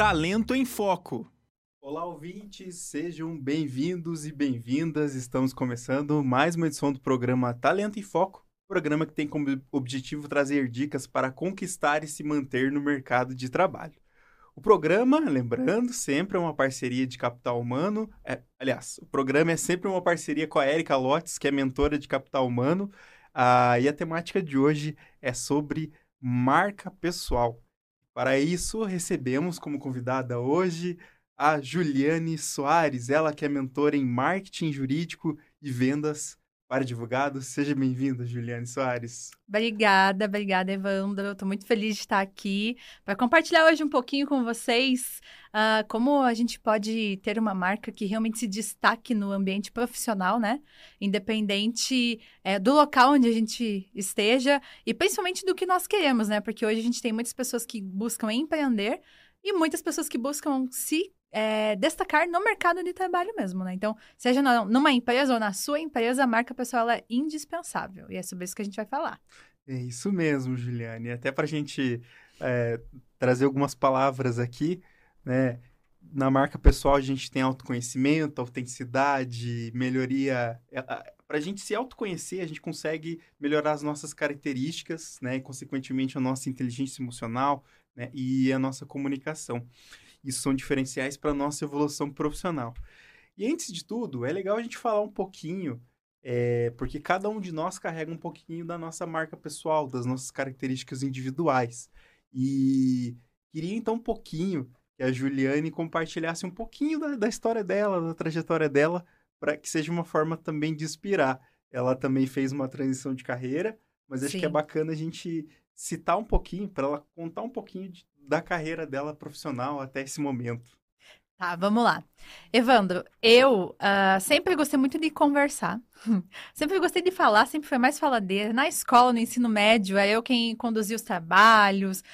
Talento em Foco. Olá, ouvintes, sejam bem-vindos e bem-vindas. Estamos começando mais uma edição do programa Talento em Foco, programa que tem como objetivo trazer dicas para conquistar e se manter no mercado de trabalho. O programa, lembrando, sempre é uma parceria de capital humano. É, aliás, o programa é sempre uma parceria com a Erika Lotes, que é mentora de capital humano. Ah, e a temática de hoje é sobre marca pessoal. Para isso, recebemos como convidada hoje a Juliane Soares, ela que é mentora em marketing jurídico e vendas para advogados. Seja bem-vinda, Juliane Soares. Obrigada, obrigada, Evandro. Estou muito feliz de estar aqui para compartilhar hoje um pouquinho com vocês uh, como a gente pode ter uma marca que realmente se destaque no ambiente profissional, né? Independente é, do local onde a gente esteja e principalmente do que nós queremos, né? Porque hoje a gente tem muitas pessoas que buscam empreender e muitas pessoas que buscam se é, destacar no mercado de trabalho mesmo, né? Então, seja numa empresa ou na sua empresa, a marca pessoal é indispensável. E é sobre isso que a gente vai falar. É isso mesmo, Juliane. Até para a gente é, trazer algumas palavras aqui, né? Na marca pessoal, a gente tem autoconhecimento, autenticidade, melhoria. É, para a gente se autoconhecer, a gente consegue melhorar as nossas características, né? E, consequentemente, a nossa inteligência emocional né? e a nossa comunicação. Isso são diferenciais para a nossa evolução profissional. E antes de tudo, é legal a gente falar um pouquinho, é, porque cada um de nós carrega um pouquinho da nossa marca pessoal, das nossas características individuais. E queria então um pouquinho que a Juliane compartilhasse um pouquinho da, da história dela, da trajetória dela, para que seja uma forma também de inspirar. Ela também fez uma transição de carreira, mas acho Sim. que é bacana a gente citar um pouquinho, para ela contar um pouquinho de, da carreira dela profissional até esse momento. Tá, vamos lá. Evandro, eu uh, sempre gostei muito de conversar. sempre gostei de falar, sempre foi mais faladeira. Na escola, no ensino médio, é eu quem conduzia os trabalhos,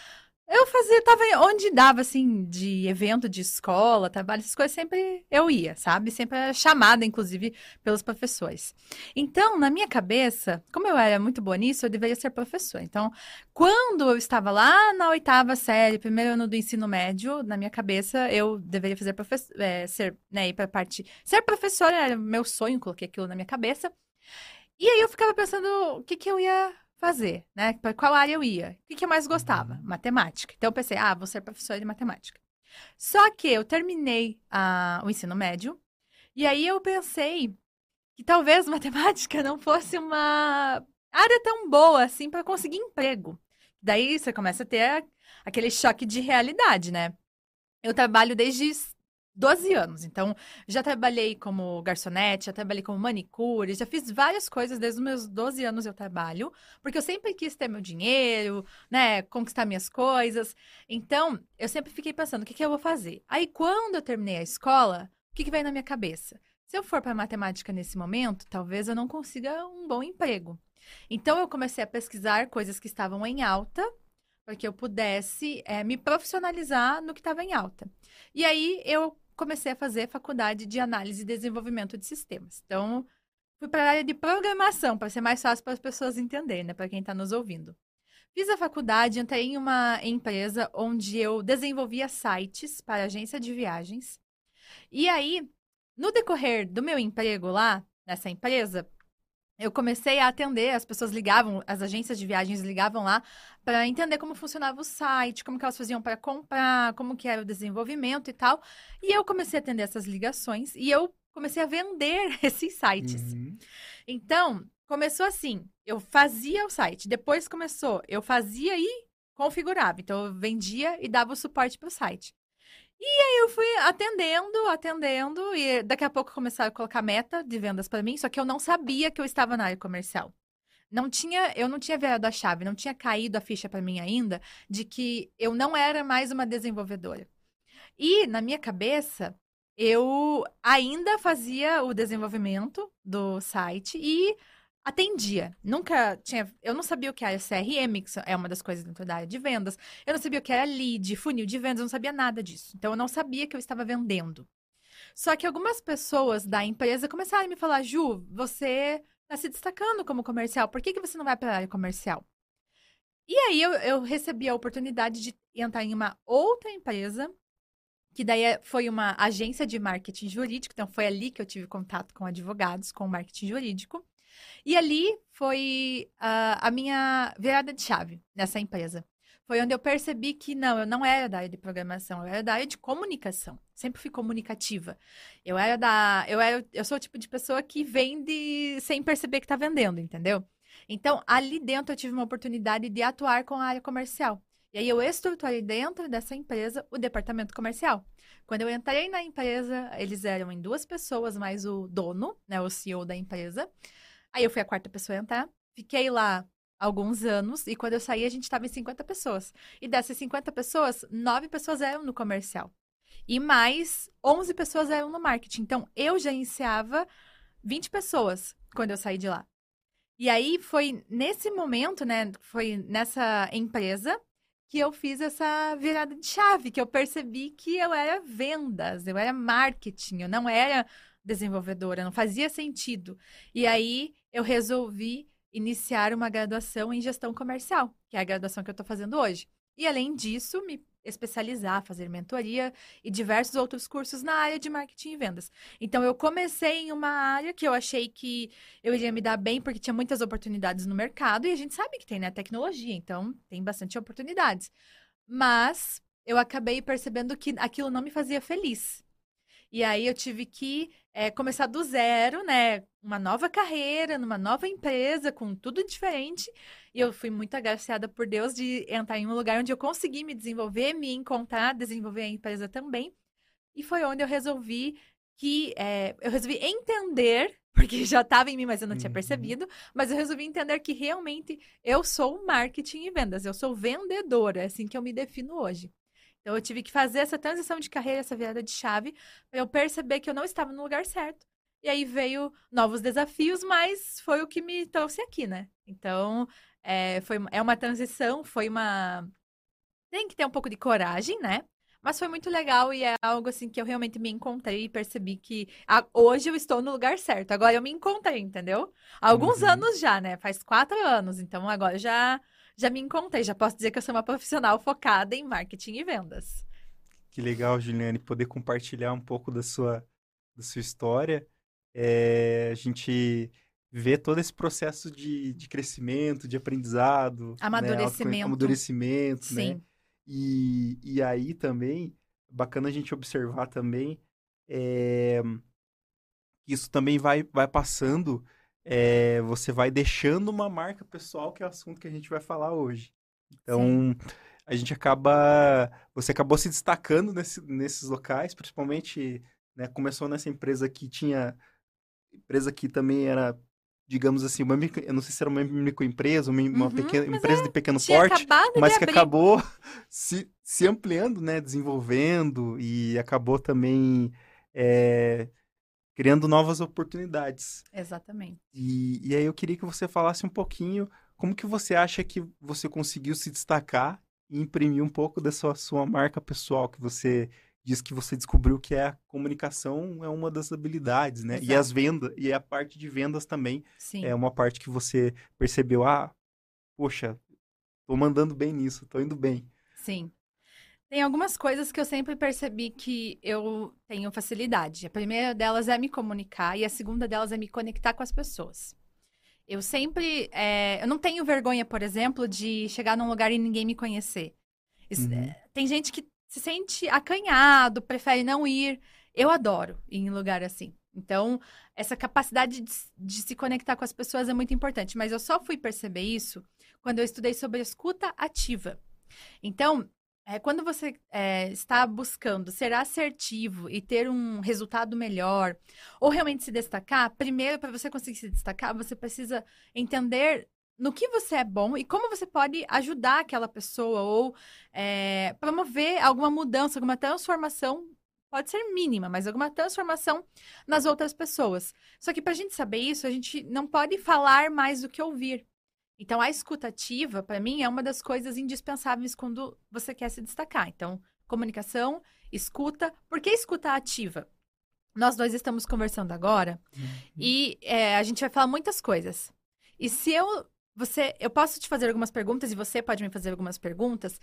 eu fazia, tava onde dava, assim, de evento de escola, trabalho, essas coisas, sempre eu ia, sabe? Sempre era chamada, inclusive, pelos professores. Então, na minha cabeça, como eu era muito boa nisso, eu deveria ser professora. Então, quando eu estava lá na oitava série, primeiro ano do ensino médio, na minha cabeça, eu deveria fazer professor, é, ser, né, ir pra parte... Ser professora era meu sonho, coloquei aquilo na minha cabeça. E aí eu ficava pensando o que que eu ia fazer, né? Para qual área eu ia? O que, que eu mais gostava? Uhum. Matemática. Então eu pensei, ah, vou ser professora de matemática. Só que eu terminei o ensino médio e aí eu pensei que talvez matemática não fosse uma área tão boa assim para conseguir emprego. Daí você começa a ter aquele choque de realidade, né? Eu trabalho desde 12 anos. Então, já trabalhei como garçonete, já trabalhei como manicure, já fiz várias coisas desde os meus 12 anos eu trabalho, porque eu sempre quis ter meu dinheiro, né, conquistar minhas coisas. Então, eu sempre fiquei pensando, o que, que eu vou fazer? Aí, quando eu terminei a escola, o que, que veio na minha cabeça? Se eu for para matemática nesse momento, talvez eu não consiga um bom emprego. Então, eu comecei a pesquisar coisas que estavam em alta, para que eu pudesse é, me profissionalizar no que estava em alta. E aí, eu comecei a fazer faculdade de análise e desenvolvimento de sistemas. Então, fui para a área de programação, para ser mais fácil para as pessoas entenderem, né, para quem está nos ouvindo. Fiz a faculdade, entrei em uma empresa onde eu desenvolvia sites para agência de viagens. E aí, no decorrer do meu emprego lá, nessa empresa, eu comecei a atender, as pessoas ligavam, as agências de viagens ligavam lá para entender como funcionava o site, como que elas faziam para comprar, como que era o desenvolvimento e tal. E eu comecei a atender essas ligações e eu comecei a vender esses sites. Uhum. Então, começou assim, eu fazia o site, depois começou, eu fazia e configurava. Então, eu vendia e dava o suporte para o site. E aí eu fui atendendo, atendendo, e daqui a pouco começaram a colocar meta de vendas para mim, só que eu não sabia que eu estava na área comercial. Não tinha, eu não tinha virado a chave, não tinha caído a ficha para mim ainda de que eu não era mais uma desenvolvedora. E na minha cabeça, eu ainda fazia o desenvolvimento do site e atendia. Nunca tinha. Eu não sabia o que era CRM, que é uma das coisas dentro da área de vendas. Eu não sabia o que era lead, funil de vendas, eu não sabia nada disso. Então eu não sabia que eu estava vendendo. Só que algumas pessoas da empresa começaram a me falar: Ju, você está se destacando como comercial, por que, que você não vai para a área comercial? E aí eu, eu recebi a oportunidade de entrar em uma outra empresa que daí é, foi uma agência de marketing jurídico, então foi ali que eu tive contato com advogados, com marketing jurídico. E ali foi uh, a minha virada de chave nessa empresa. Foi onde eu percebi que não, eu não era da área de programação, eu era da área de comunicação. Sempre fui comunicativa. Eu era da, eu era, eu sou o tipo de pessoa que vende sem perceber que está vendendo, entendeu? Então, ali dentro eu tive uma oportunidade de atuar com a área comercial. E aí eu estruturei dentro dessa empresa o departamento comercial. Quando eu entrei na empresa, eles eram em duas pessoas, mais o dono, né, o CEO da empresa. Aí eu fui a quarta pessoa a entrar. Fiquei lá alguns anos e quando eu saí a gente estava em 50 pessoas. E dessas 50 pessoas, nove pessoas eram no comercial. E mais 11 pessoas eram no marketing. Então eu já iniciava 20 pessoas quando eu saí de lá. E aí foi nesse momento, né, foi nessa empresa que eu fiz essa virada de chave, que eu percebi que eu era vendas, eu era marketing, eu não era desenvolvedora, não fazia sentido. E aí eu resolvi iniciar uma graduação em gestão comercial, que é a graduação que eu estou fazendo hoje. E além disso, me especializar, fazer mentoria e diversos outros cursos na área de marketing e vendas. Então eu comecei em uma área que eu achei que eu iria me dar bem porque tinha muitas oportunidades no mercado e a gente sabe que tem né tecnologia, então tem bastante oportunidades. Mas eu acabei percebendo que aquilo não me fazia feliz. E aí eu tive que é, começar do zero, né? Uma nova carreira, numa nova empresa, com tudo diferente. E eu fui muito agraciada por Deus de entrar em um lugar onde eu consegui me desenvolver, me encontrar, desenvolver a empresa também. E foi onde eu resolvi que é, eu resolvi entender, porque já estava em mim, mas eu não tinha uhum. percebido, mas eu resolvi entender que realmente eu sou marketing e vendas, eu sou vendedora, é assim que eu me defino hoje. Então eu tive que fazer essa transição de carreira, essa virada de chave, para eu perceber que eu não estava no lugar certo. E aí veio novos desafios, mas foi o que me trouxe aqui, né? Então, é, foi, é uma transição, foi uma. Tem que ter um pouco de coragem, né? Mas foi muito legal e é algo assim que eu realmente me encontrei e percebi que a, hoje eu estou no lugar certo. Agora eu me encontrei, entendeu? Há alguns uhum. anos já, né? Faz quatro anos. Então agora já já me encontrei, já posso dizer que eu sou uma profissional focada em marketing e vendas. Que legal, Juliane, poder compartilhar um pouco da sua, da sua história. É, a gente vê todo esse processo de, de crescimento, de aprendizado. Né, amadurecimento. Né? Amadurecimento, Sim. né? E, e aí também, bacana a gente observar também, é, isso também vai, vai passando é, você vai deixando uma marca pessoal, que é o assunto que a gente vai falar hoje. Então, Sim. a gente acaba. Você acabou se destacando nesse, nesses locais, principalmente. Né, começou nessa empresa que tinha. Empresa que também era digamos assim, uma eu não sei se era uma microempresa, uma, uhum, pequena empresa é, de pequeno porte, mas que abrir. acabou se, se ampliando, né, desenvolvendo e acabou também é, criando novas oportunidades. Exatamente. E, e aí eu queria que você falasse um pouquinho como que você acha que você conseguiu se destacar e imprimir um pouco dessa sua marca pessoal que você diz que você descobriu que é a comunicação é uma das habilidades, né? Exato. E as vendas e a parte de vendas também Sim. é uma parte que você percebeu, ah, poxa, tô mandando bem nisso, tô indo bem. Sim. Tem algumas coisas que eu sempre percebi que eu tenho facilidade. A primeira delas é me comunicar e a segunda delas é me conectar com as pessoas. Eu sempre. É, eu não tenho vergonha, por exemplo, de chegar num lugar e ninguém me conhecer. Isso, uhum. é, tem gente que se sente acanhado, prefere não ir. Eu adoro ir em lugar assim. Então, essa capacidade de, de, se conectar com as pessoas é muito importante. Mas eu só fui perceber isso quando eu estudei sobre escuta ativa. Então, é, quando você é, está buscando ser assertivo e ter um resultado melhor, ou realmente se destacar, primeiro, para você conseguir se destacar, você precisa entender no que você é bom e como você pode ajudar aquela pessoa ou é, promover alguma mudança, alguma transformação. Pode ser mínima, mas alguma transformação nas outras pessoas. Só que para a gente saber isso, a gente não pode falar mais do que ouvir. Então, a escutativa, para mim, é uma das coisas indispensáveis quando você quer se destacar. Então, comunicação, escuta. Por que escuta ativa? Nós dois estamos conversando agora uhum. e é, a gente vai falar muitas coisas. E se eu você, eu posso te fazer algumas perguntas e você pode me fazer algumas perguntas.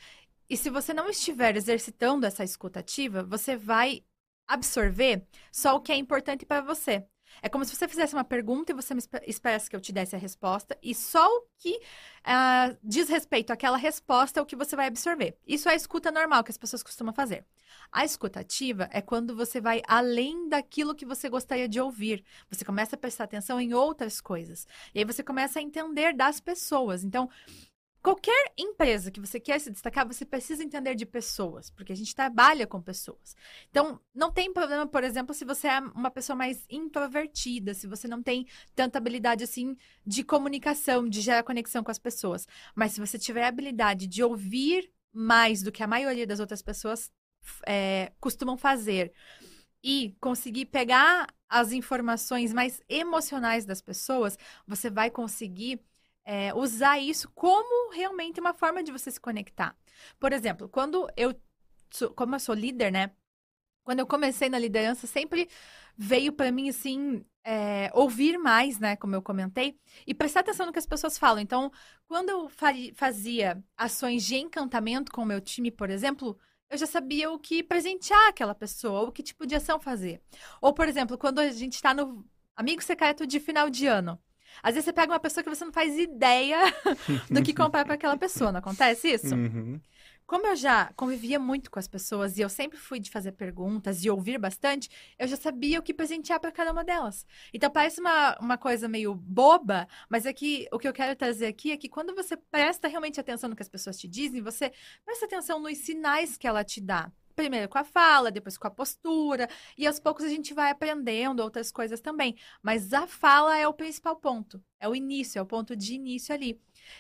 E se você não estiver exercitando essa escuta ativa, você vai absorver só o que é importante para você. É como se você fizesse uma pergunta e você me esperasse que eu te desse a resposta, e só o que uh, diz respeito àquela resposta é o que você vai absorver. Isso é a escuta normal que as pessoas costumam fazer. A escuta ativa é quando você vai além daquilo que você gostaria de ouvir. Você começa a prestar atenção em outras coisas. E aí você começa a entender das pessoas. Então, Qualquer empresa que você quer se destacar, você precisa entender de pessoas, porque a gente trabalha com pessoas. Então, não tem problema, por exemplo, se você é uma pessoa mais introvertida, se você não tem tanta habilidade assim de comunicação, de gerar conexão com as pessoas. Mas se você tiver a habilidade de ouvir mais do que a maioria das outras pessoas é, costumam fazer e conseguir pegar as informações mais emocionais das pessoas, você vai conseguir é, usar isso como realmente uma forma de você se conectar. Por exemplo, quando eu, como eu sou líder, né? Quando eu comecei na liderança, sempre veio para mim, assim, é, ouvir mais, né? Como eu comentei, e prestar atenção no que as pessoas falam. Então, quando eu fazia ações de encantamento com o meu time, por exemplo, eu já sabia o que presentear aquela pessoa, o que tipo de ação fazer. Ou, por exemplo, quando a gente está no amigo secreto de final de ano. Às vezes você pega uma pessoa que você não faz ideia do que comprar para aquela pessoa, não acontece isso? Uhum. Como eu já convivia muito com as pessoas e eu sempre fui de fazer perguntas e ouvir bastante, eu já sabia o que presentear para cada uma delas. Então parece uma, uma coisa meio boba, mas é que o que eu quero trazer aqui é que quando você presta realmente atenção no que as pessoas te dizem, você presta atenção nos sinais que ela te dá primeiro com a fala, depois com a postura, e aos poucos a gente vai aprendendo outras coisas também. Mas a fala é o principal ponto, é o início, é o ponto de início ali.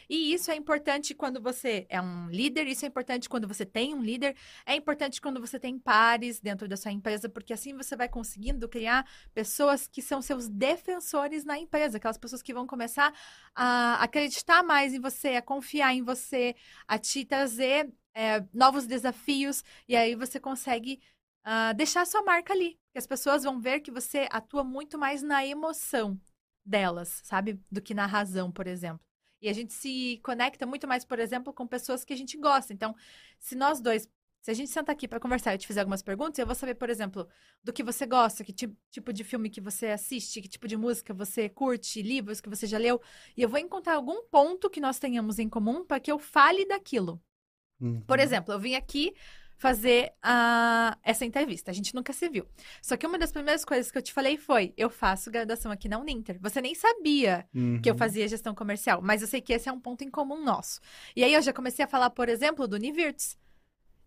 E isso é importante quando você é um líder, isso é importante quando você tem um líder, é importante quando você tem pares dentro da sua empresa, porque assim você vai conseguindo criar pessoas que são seus defensores na empresa, aquelas pessoas que vão começar a acreditar mais em você, a confiar em você, a te trazer é, novos desafios, e aí você consegue uh, deixar sua marca ali. Que as pessoas vão ver que você atua muito mais na emoção delas, sabe? Do que na razão, por exemplo. E a gente se conecta muito mais, por exemplo, com pessoas que a gente gosta. Então, se nós dois, se a gente sentar aqui para conversar e te fizer algumas perguntas, eu vou saber, por exemplo, do que você gosta, que tipo de filme que você assiste, que tipo de música você curte, livros que você já leu. E eu vou encontrar algum ponto que nós tenhamos em comum para que eu fale daquilo. Uhum. Por exemplo, eu vim aqui fazer uh, essa entrevista. A gente nunca se viu. Só que uma das primeiras coisas que eu te falei foi: eu faço graduação aqui na Uninter. Você nem sabia uhum. que eu fazia gestão comercial, mas eu sei que esse é um ponto em comum nosso. E aí eu já comecei a falar, por exemplo, do Univirtus,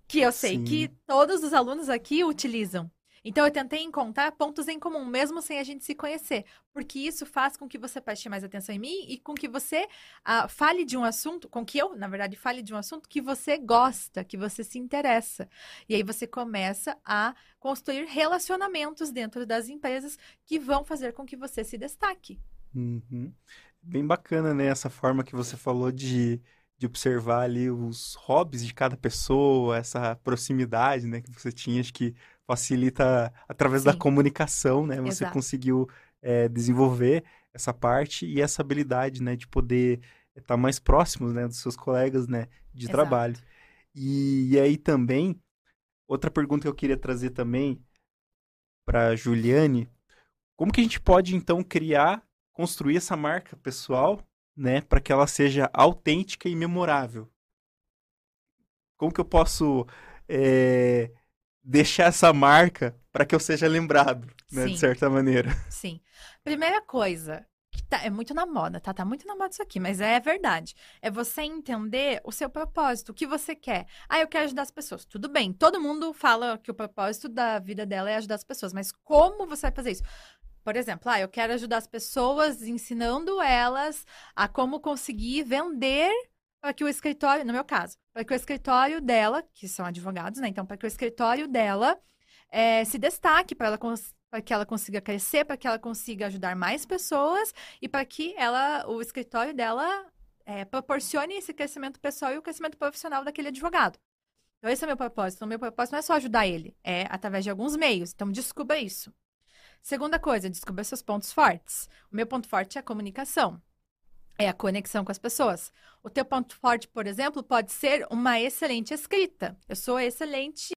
que eu sei Sim. que todos os alunos aqui utilizam. Então eu tentei encontrar pontos em comum, mesmo sem a gente se conhecer, porque isso faz com que você preste mais atenção em mim e com que você uh, fale de um assunto, com que eu, na verdade, fale de um assunto que você gosta, que você se interessa. E aí você começa a construir relacionamentos dentro das empresas que vão fazer com que você se destaque. Uhum. Bem bacana, né? Essa forma que você falou de de observar ali os hobbies de cada pessoa, essa proximidade, né, que você tinha, acho que facilita através Sim. da comunicação, né? Você Exato. conseguiu é, desenvolver essa parte e essa habilidade, né, de poder estar mais próximo, né, dos seus colegas, né, de Exato. trabalho. E, e, aí também outra pergunta que eu queria trazer também para Juliane, como que a gente pode então criar, construir essa marca pessoal, né, para que ela seja autêntica e memorável? Como que eu posso é, deixar essa marca para que eu seja lembrado, né, de certa maneira. Sim. Primeira coisa, que tá, é muito na moda, tá? Tá muito na moda isso aqui, mas é verdade. É você entender o seu propósito, o que você quer. Ah, eu quero ajudar as pessoas. Tudo bem, todo mundo fala que o propósito da vida dela é ajudar as pessoas, mas como você vai fazer isso? Por exemplo, ah, eu quero ajudar as pessoas ensinando elas a como conseguir vender para que o escritório, no meu caso, para que o escritório dela, que são advogados, né? Então, para que o escritório dela é, se destaque, para ela para que ela consiga crescer, para que ela consiga ajudar mais pessoas e para que ela, o escritório dela é, proporcione esse crescimento pessoal e o crescimento profissional daquele advogado. Então, esse é o meu propósito. O meu propósito não é só ajudar ele, é através de alguns meios. Então, descubra isso. Segunda coisa, descubra seus pontos fortes. O meu ponto forte é a comunicação. É a conexão com as pessoas. O teu ponto forte, por exemplo, pode ser uma excelente escrita. Eu sou excelente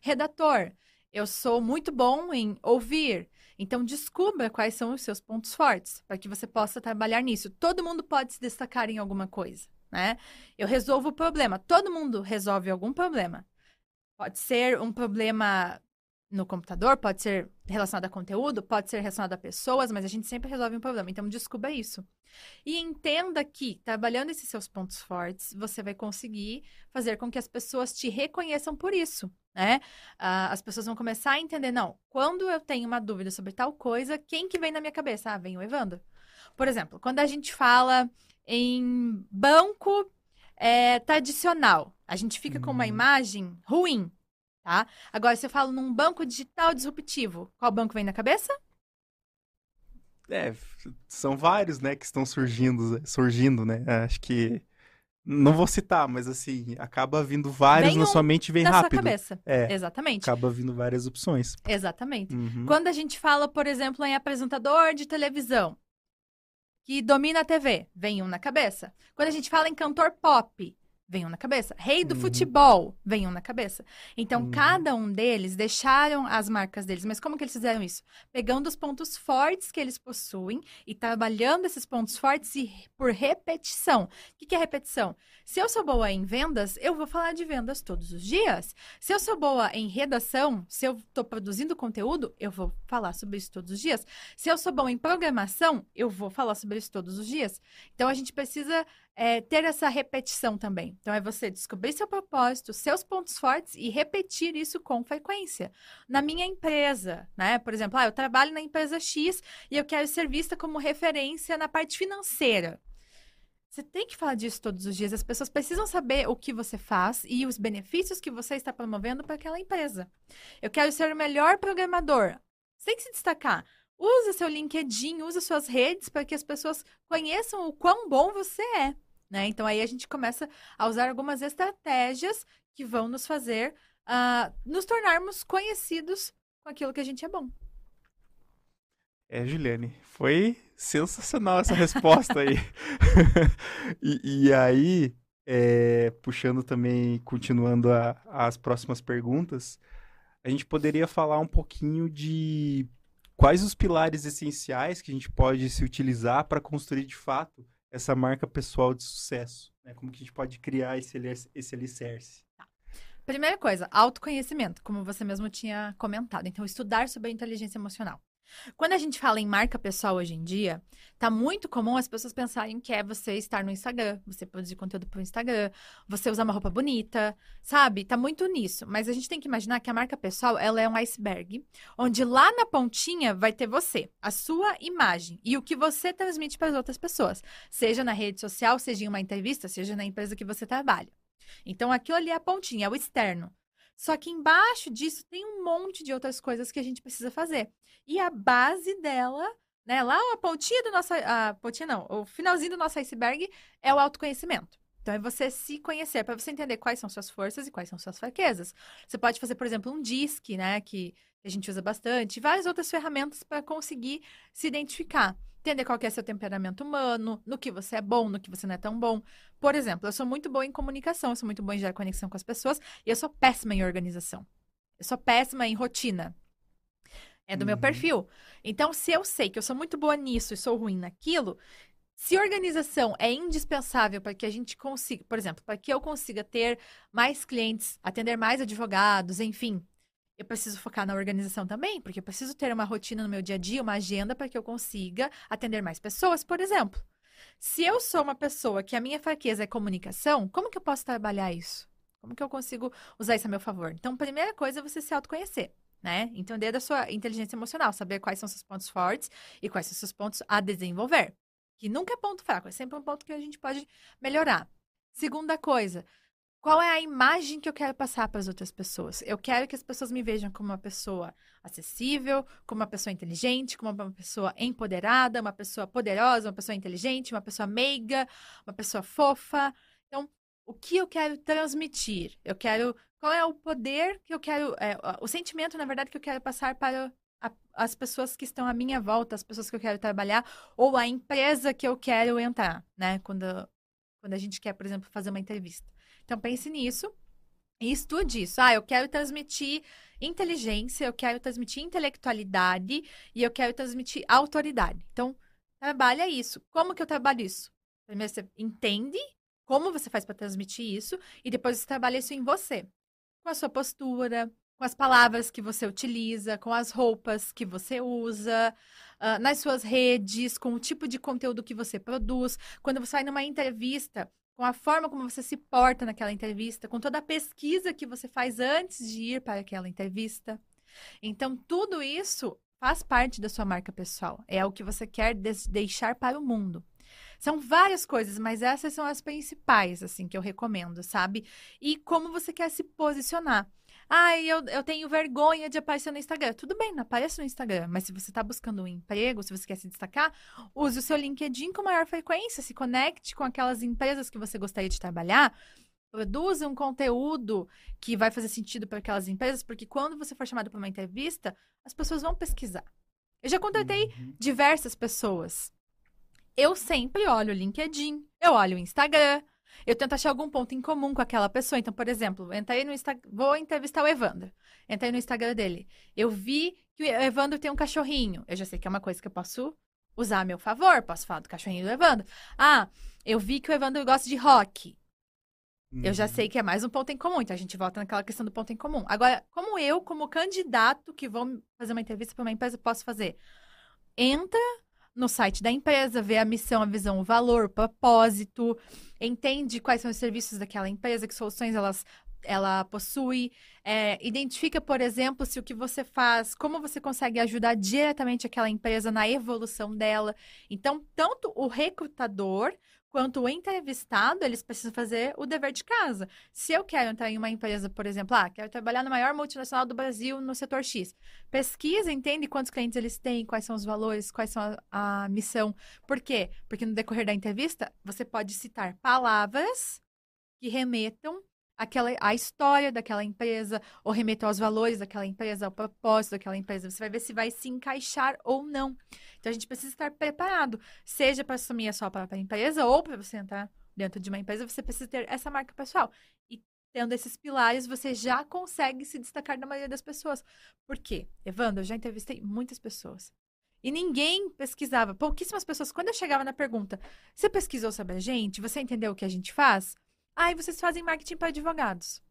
redator. Eu sou muito bom em ouvir. Então, descubra quais são os seus pontos fortes, para que você possa trabalhar nisso. Todo mundo pode se destacar em alguma coisa, né? Eu resolvo o problema. Todo mundo resolve algum problema. Pode ser um problema no computador, pode ser relacionado a conteúdo, pode ser relacionado a pessoas, mas a gente sempre resolve um problema. Então, descubra isso. E entenda que, trabalhando esses seus pontos fortes, você vai conseguir fazer com que as pessoas te reconheçam por isso, né? Uh, as pessoas vão começar a entender, não, quando eu tenho uma dúvida sobre tal coisa, quem que vem na minha cabeça? Ah, vem o Evandro. Por exemplo, quando a gente fala em banco é, tradicional, a gente fica com uma uhum. imagem ruim, tá? Agora, se eu falo num banco digital disruptivo, qual banco vem na cabeça? É, são vários, né, que estão surgindo, surgindo, né? Acho que não vou citar, mas assim, acaba vindo vários vem na sua mente e vem rápido. Sua cabeça. É, Exatamente. Acaba vindo várias opções. Exatamente. Uhum. Quando a gente fala, por exemplo, em apresentador de televisão que domina a TV, vem um na cabeça. Quando a gente fala em cantor pop, vem um na cabeça. Rei do uhum. futebol, vem um na cabeça. Então, uhum. cada um deles deixaram as marcas deles. Mas como que eles fizeram isso? Pegando os pontos fortes que eles possuem e trabalhando esses pontos fortes e por repetição. O que, que é repetição? Se eu sou boa em vendas, eu vou falar de vendas todos os dias. Se eu sou boa em redação, se eu estou produzindo conteúdo, eu vou falar sobre isso todos os dias. Se eu sou bom em programação, eu vou falar sobre isso todos os dias. Então, a gente precisa é, ter essa repetição também. Então, é você descobrir seu propósito, seus pontos fortes e repetir isso com frequência. Na minha empresa, né? Por exemplo, ah, eu trabalho na empresa X e eu quero ser vista como referência na parte financeira. Você tem que falar disso todos os dias. As pessoas precisam saber o que você faz e os benefícios que você está promovendo para aquela empresa. Eu quero ser o melhor programador. Você tem que se destacar. Use seu LinkedIn, use suas redes para que as pessoas conheçam o quão bom você é. Né? Então aí a gente começa a usar algumas estratégias que vão nos fazer uh, nos tornarmos conhecidos com aquilo que a gente é bom. É, Juliane, foi sensacional essa resposta aí. e, e, aí, é, puxando também, continuando a, as próximas perguntas, a gente poderia falar um pouquinho de quais os pilares essenciais que a gente pode se utilizar para construir de fato essa marca pessoal de sucesso? Né? Como que a gente pode criar esse, esse alicerce? Tá. Primeira coisa, autoconhecimento, como você mesmo tinha comentado. Então, estudar sobre a inteligência emocional. Quando a gente fala em marca pessoal hoje em dia, tá muito comum as pessoas pensarem que é você estar no Instagram, você produzir conteúdo pro Instagram, você usar uma roupa bonita, sabe? Tá muito nisso. Mas a gente tem que imaginar que a marca pessoal, ela é um iceberg, onde lá na pontinha vai ter você, a sua imagem e o que você transmite para as outras pessoas, seja na rede social, seja em uma entrevista, seja na empresa que você trabalha. Então aquilo ali é a pontinha, é o externo. Só que embaixo disso tem um monte de outras coisas que a gente precisa fazer. E a base dela, né, lá a pontinha do nosso, a pontinha não, o finalzinho do nosso iceberg é o autoconhecimento. Então, é você se conhecer, para você entender quais são suas forças e quais são suas fraquezas. Você pode fazer, por exemplo, um DISC, né, que a gente usa bastante, e várias outras ferramentas para conseguir se identificar entender qual é seu temperamento humano, no que você é bom, no que você não é tão bom. Por exemplo, eu sou muito boa em comunicação, eu sou muito boa em gerar conexão com as pessoas, e eu sou péssima em organização. Eu sou péssima em rotina. É do uhum. meu perfil. Então, se eu sei que eu sou muito boa nisso e sou ruim naquilo, se organização é indispensável para que a gente consiga, por exemplo, para que eu consiga ter mais clientes, atender mais advogados, enfim, eu preciso focar na organização também, porque eu preciso ter uma rotina no meu dia a dia, uma agenda para que eu consiga atender mais pessoas, por exemplo. Se eu sou uma pessoa que a minha fraqueza é comunicação, como que eu posso trabalhar isso? Como que eu consigo usar isso a meu favor? Então, primeira coisa é você se autoconhecer, né? Entender da sua inteligência emocional, saber quais são seus pontos fortes e quais são seus pontos a desenvolver. Que nunca é ponto fraco, é sempre um ponto que a gente pode melhorar. Segunda coisa, qual é a imagem que eu quero passar para as outras pessoas? Eu quero que as pessoas me vejam como uma pessoa acessível, como uma pessoa inteligente, como uma pessoa empoderada, uma pessoa poderosa, uma pessoa inteligente, uma pessoa meiga, uma pessoa fofa. Então, o que eu quero transmitir? Eu quero. Qual é o poder que eu quero. É, o sentimento, na verdade, que eu quero passar para a, as pessoas que estão à minha volta, as pessoas que eu quero trabalhar, ou a empresa que eu quero entrar, né? Quando, quando a gente quer, por exemplo, fazer uma entrevista. Então, pense nisso e estude isso. Ah, eu quero transmitir inteligência, eu quero transmitir intelectualidade e eu quero transmitir autoridade. Então, trabalha isso. Como que eu trabalho isso? Primeiro você entende como você faz para transmitir isso e depois você trabalha isso em você. Com a sua postura, com as palavras que você utiliza, com as roupas que você usa, uh, nas suas redes, com o tipo de conteúdo que você produz. Quando você vai numa entrevista, com a forma como você se porta naquela entrevista, com toda a pesquisa que você faz antes de ir para aquela entrevista. Então, tudo isso faz parte da sua marca pessoal. É o que você quer deixar para o mundo. São várias coisas, mas essas são as principais, assim, que eu recomendo, sabe? E como você quer se posicionar. Ah, eu, eu tenho vergonha de aparecer no Instagram. Tudo bem, não apareça no Instagram. Mas se você está buscando um emprego, se você quer se destacar, use o seu LinkedIn com maior frequência. Se conecte com aquelas empresas que você gostaria de trabalhar. Produza um conteúdo que vai fazer sentido para aquelas empresas, porque quando você for chamado para uma entrevista, as pessoas vão pesquisar. Eu já contratei uhum. diversas pessoas. Eu sempre olho o LinkedIn, eu olho o Instagram, eu tento achar algum ponto em comum com aquela pessoa. Então, por exemplo, entrei no vou entrevistar o Evandro. Entrei no Instagram dele. Eu vi que o Evandro tem um cachorrinho. Eu já sei que é uma coisa que eu posso usar a meu favor. Posso falar do cachorrinho do Evandro. Ah, eu vi que o Evandro gosta de rock. Uhum. Eu já sei uhum. que é mais um ponto em comum. Então, a gente volta naquela questão do ponto em comum. Agora, como eu, como candidato que vou fazer uma entrevista para uma empresa, posso fazer? Entra no site da empresa, vê a missão, a visão, o valor, o propósito, entende quais são os serviços daquela empresa, que soluções elas ela possui, é, identifica, por exemplo, se o que você faz, como você consegue ajudar diretamente aquela empresa na evolução dela. Então, tanto o recrutador quanto o entrevistado, eles precisam fazer o dever de casa. Se eu quero entrar em uma empresa, por exemplo, ah, quero trabalhar na maior multinacional do Brasil no setor X, pesquisa, entende quantos clientes eles têm, quais são os valores, quais são a, a missão. Por quê? Porque no decorrer da entrevista, você pode citar palavras que remetam aquela, a história daquela empresa, ou remetam aos valores daquela empresa, ao propósito daquela empresa. Você vai ver se vai se encaixar ou não. Então a gente precisa estar preparado, seja para assumir a sua própria empresa ou para você entrar dentro de uma empresa, você precisa ter essa marca pessoal. E tendo esses pilares, você já consegue se destacar da maioria das pessoas. Por quê? Evandro, eu já entrevistei muitas pessoas. E ninguém pesquisava. Pouquíssimas pessoas. Quando eu chegava na pergunta, você pesquisou sobre a gente? Você entendeu o que a gente faz? Aí vocês fazem marketing para advogados.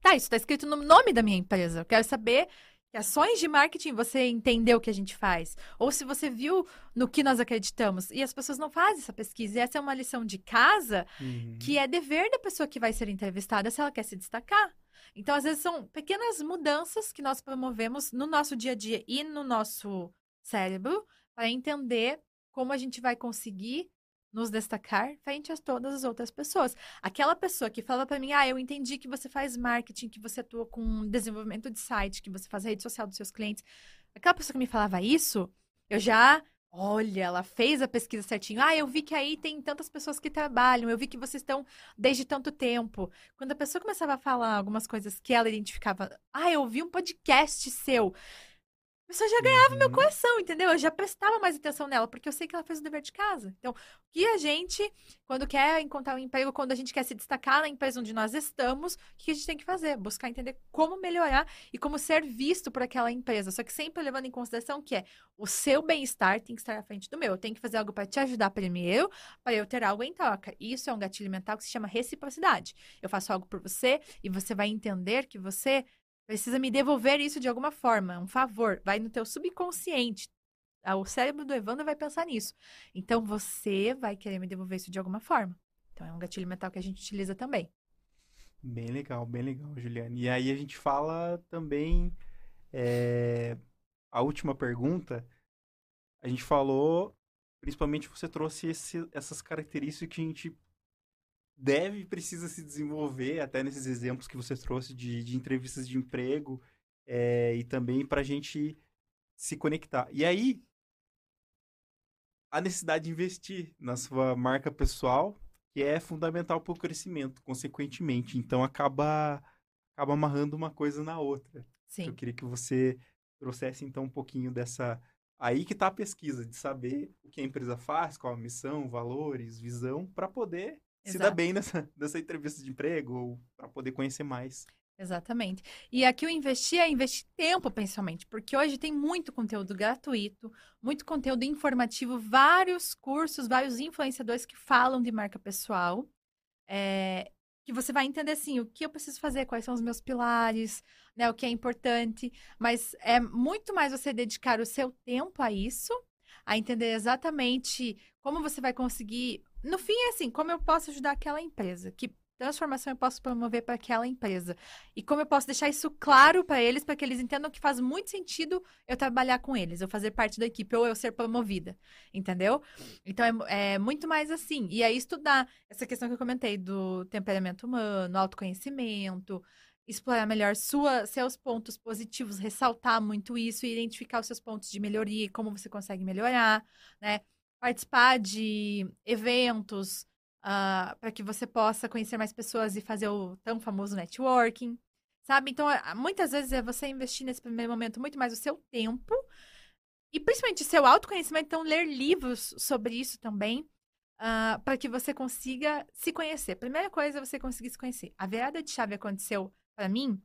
Tá, isso está escrito no nome da minha empresa. Eu quero saber que ações de marketing você entendeu o que a gente faz. Ou se você viu no que nós acreditamos. E as pessoas não fazem essa pesquisa. E essa é uma lição de casa uhum. que é dever da pessoa que vai ser entrevistada se ela quer se destacar. Então, às vezes, são pequenas mudanças que nós promovemos no nosso dia a dia e no nosso cérebro para entender como a gente vai conseguir nos destacar frente a todas as outras pessoas. Aquela pessoa que fala para mim, ah, eu entendi que você faz marketing, que você atua com desenvolvimento de site, que você faz rede social dos seus clientes. Aquela pessoa que me falava isso, eu já Olha, ela fez a pesquisa certinho. Ah, eu vi que aí tem tantas pessoas que trabalham, eu vi que vocês estão desde tanto tempo. Quando a pessoa começava a falar algumas coisas que ela identificava, ah, eu vi um podcast seu. A pessoa já ganhava uhum. meu coração, entendeu? Eu já prestava mais atenção nela, porque eu sei que ela fez o dever de casa. Então, o que a gente, quando quer encontrar um emprego, quando a gente quer se destacar na empresa onde nós estamos, o que a gente tem que fazer? Buscar entender como melhorar e como ser visto por aquela empresa. Só que sempre levando em consideração que é o seu bem-estar tem que estar à frente do meu. Eu tenho que fazer algo para te ajudar primeiro, para eu ter algo em troca. Isso é um gatilho mental que se chama reciprocidade. Eu faço algo por você e você vai entender que você Precisa me devolver isso de alguma forma, um favor. Vai no teu subconsciente. Ah, o cérebro do Evandro vai pensar nisso. Então, você vai querer me devolver isso de alguma forma. Então, é um gatilho mental que a gente utiliza também. Bem legal, bem legal, Juliane. E aí a gente fala também... É, a última pergunta, a gente falou... Principalmente você trouxe esse, essas características que a gente deve e precisa se desenvolver, até nesses exemplos que você trouxe de, de entrevistas de emprego, é, e também para a gente se conectar. E aí, a necessidade de investir na sua marca pessoal, que é fundamental para o crescimento, consequentemente. Então, acaba, acaba amarrando uma coisa na outra. Sim. Eu queria que você trouxesse então um pouquinho dessa aí que está a pesquisa de saber o que a empresa faz, qual a missão, valores, visão, para poder Exato. se dar bem nessa, nessa entrevista de emprego ou para poder conhecer mais. Exatamente. E aqui o investir é investir tempo, principalmente, porque hoje tem muito conteúdo gratuito, muito conteúdo informativo, vários cursos, vários influenciadores que falam de marca pessoal. É, que você vai entender assim, o que eu preciso fazer, quais são os meus pilares, né, o que é importante, mas é muito mais você dedicar o seu tempo a isso, a entender exatamente como você vai conseguir, no fim é assim, como eu posso ajudar aquela empresa, que transformação eu posso promover para aquela empresa? E como eu posso deixar isso claro para eles, para que eles entendam que faz muito sentido eu trabalhar com eles, eu fazer parte da equipe ou eu ser promovida, entendeu? Então é, é muito mais assim. E aí estudar essa questão que eu comentei do temperamento humano, autoconhecimento, explorar melhor sua, seus pontos positivos, ressaltar muito isso e identificar os seus pontos de melhoria e como você consegue melhorar, né? Participar de eventos, uh, ah, para que você possa conhecer mais pessoas e fazer o tão famoso networking, sabe? Então, muitas vezes é você investir nesse primeiro momento muito mais o seu tempo e principalmente seu autoconhecimento, então ler livros sobre isso também, uh, ah, para que você consiga se conhecer. Primeira coisa é você conseguir se conhecer. A virada de chave aconteceu para mim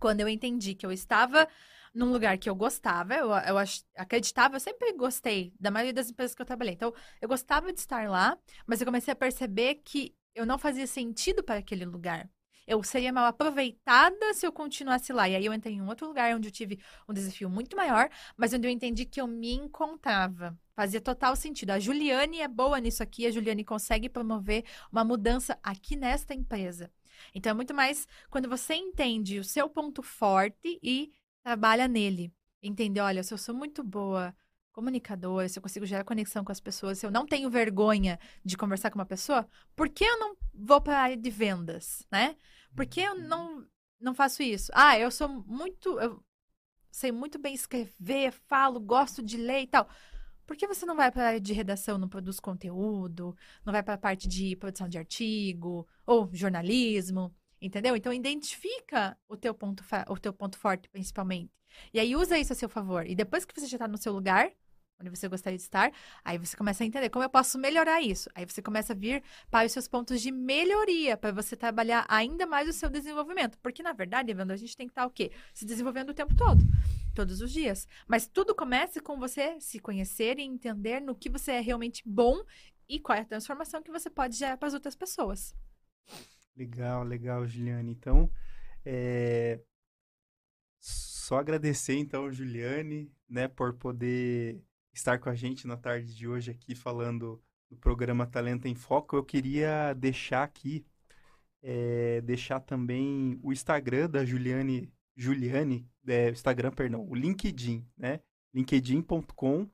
quando eu entendi que eu estava num lugar que eu gostava, eu, eu acreditava, eu sempre gostei da maioria das empresas que eu trabalhei. Então, eu gostava de estar lá, mas eu comecei a perceber que eu não fazia sentido para aquele lugar. Eu seria mal aproveitada se eu continuasse lá. E aí eu entrei em um outro lugar onde eu tive um desafio muito maior, mas onde eu entendi que eu me encontrava. Fazia total sentido. A Juliane é boa nisso aqui, a Juliane consegue promover uma mudança aqui nesta empresa. Então é muito mais quando você entende o seu ponto forte e trabalha nele. Entender, olha, se eu sou muito boa comunicadora, se eu consigo gerar conexão com as pessoas, se eu não tenho vergonha de conversar com uma pessoa, por que eu não vou para a área de vendas, né? Por que eu uhum. não, não faço isso? Ah, eu sou muito. Eu sei muito bem escrever, falo, gosto de ler e tal. Por que você não vai para a área de redação, não produz conteúdo, não vai para a parte de produção de artigo ou jornalismo? Entendeu? Então identifica o teu ponto o teu ponto forte principalmente. E aí usa isso a seu favor. E depois que você já está no seu lugar, onde você gostaria de estar, aí você começa a entender como eu posso melhorar isso. Aí você começa a vir para os seus pontos de melhoria, para você trabalhar ainda mais o seu desenvolvimento. Porque, na verdade, Evandro, a gente tem que estar o quê? Se desenvolvendo o tempo todo, todos os dias. Mas tudo começa com você se conhecer e entender no que você é realmente bom e qual é a transformação que você pode gerar para as outras pessoas. Legal, legal, Juliane. Então, é... só agradecer, então, Juliane, né, por poder estar com a gente na tarde de hoje aqui falando do programa Talento em Foco. Eu queria deixar aqui, é, deixar também o Instagram da Juliane, Juliane, é, Instagram, perdão, o LinkedIn, né? linkedin.com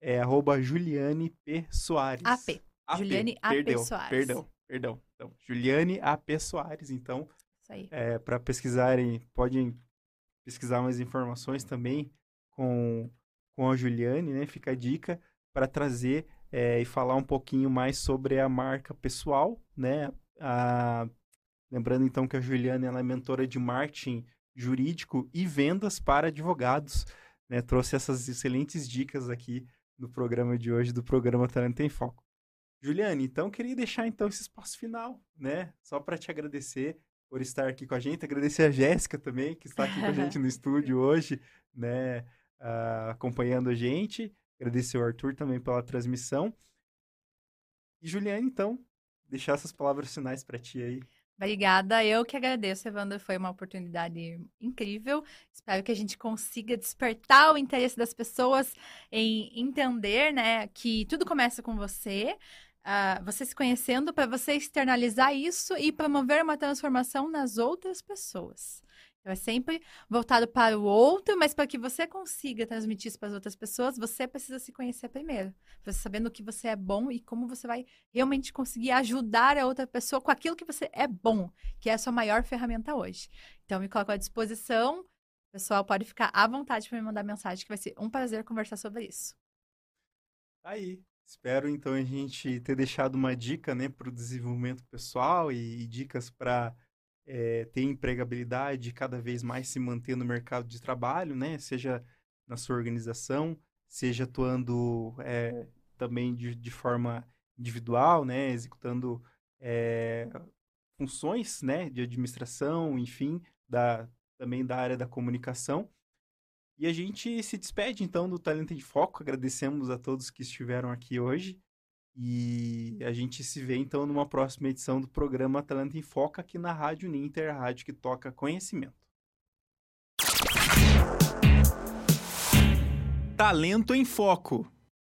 é arroba Juliane P. Soares. AP. AP. Juliane AP perdão, Soares. Perdão, perdão. Então, Juliane AP Soares. Então, é, para pesquisarem, podem pesquisar mais informações também com, com a Juliane, né? Fica a dica para trazer é, e falar um pouquinho mais sobre a marca pessoal, né? A, lembrando então que a Juliane ela é mentora de marketing jurídico e vendas para advogados, né? Trouxe essas excelentes dicas aqui no programa de hoje do programa Talento em Foco. Juliane, então queria deixar então esse espaço final, né? Só para te agradecer por estar aqui com a gente, agradecer a Jéssica também, que está aqui com a gente no estúdio hoje, né? Uh, acompanhando a gente. Agradecer o Arthur também pela transmissão. E Juliane, então, deixar essas palavras finais para ti aí. Obrigada, eu que agradeço, Evandro. Foi uma oportunidade incrível. Espero que a gente consiga despertar o interesse das pessoas em entender, né, que tudo começa com você uh, você se conhecendo para você externalizar isso e promover uma transformação nas outras pessoas. Então, é sempre voltado para o outro, mas para que você consiga transmitir isso para as outras pessoas, você precisa se conhecer primeiro. Você sabendo o que você é bom e como você vai realmente conseguir ajudar a outra pessoa com aquilo que você é bom, que é a sua maior ferramenta hoje. Então, me coloco à disposição. O pessoal pode ficar à vontade para me mandar mensagem, que vai ser um prazer conversar sobre isso. Tá aí. Espero então a gente ter deixado uma dica, né, para o desenvolvimento pessoal e, e dicas para é, ter empregabilidade, cada vez mais se manter no mercado de trabalho, né? Seja na sua organização, seja atuando é, também de, de forma individual, né? Executando é, funções, né? De administração, enfim, da, também da área da comunicação. E a gente se despede então do Talento em Foco. Agradecemos a todos que estiveram aqui hoje. E a gente se vê então numa próxima edição do programa Talento em Foco aqui na Rádio Ninter, a rádio que toca conhecimento. Talento em Foco.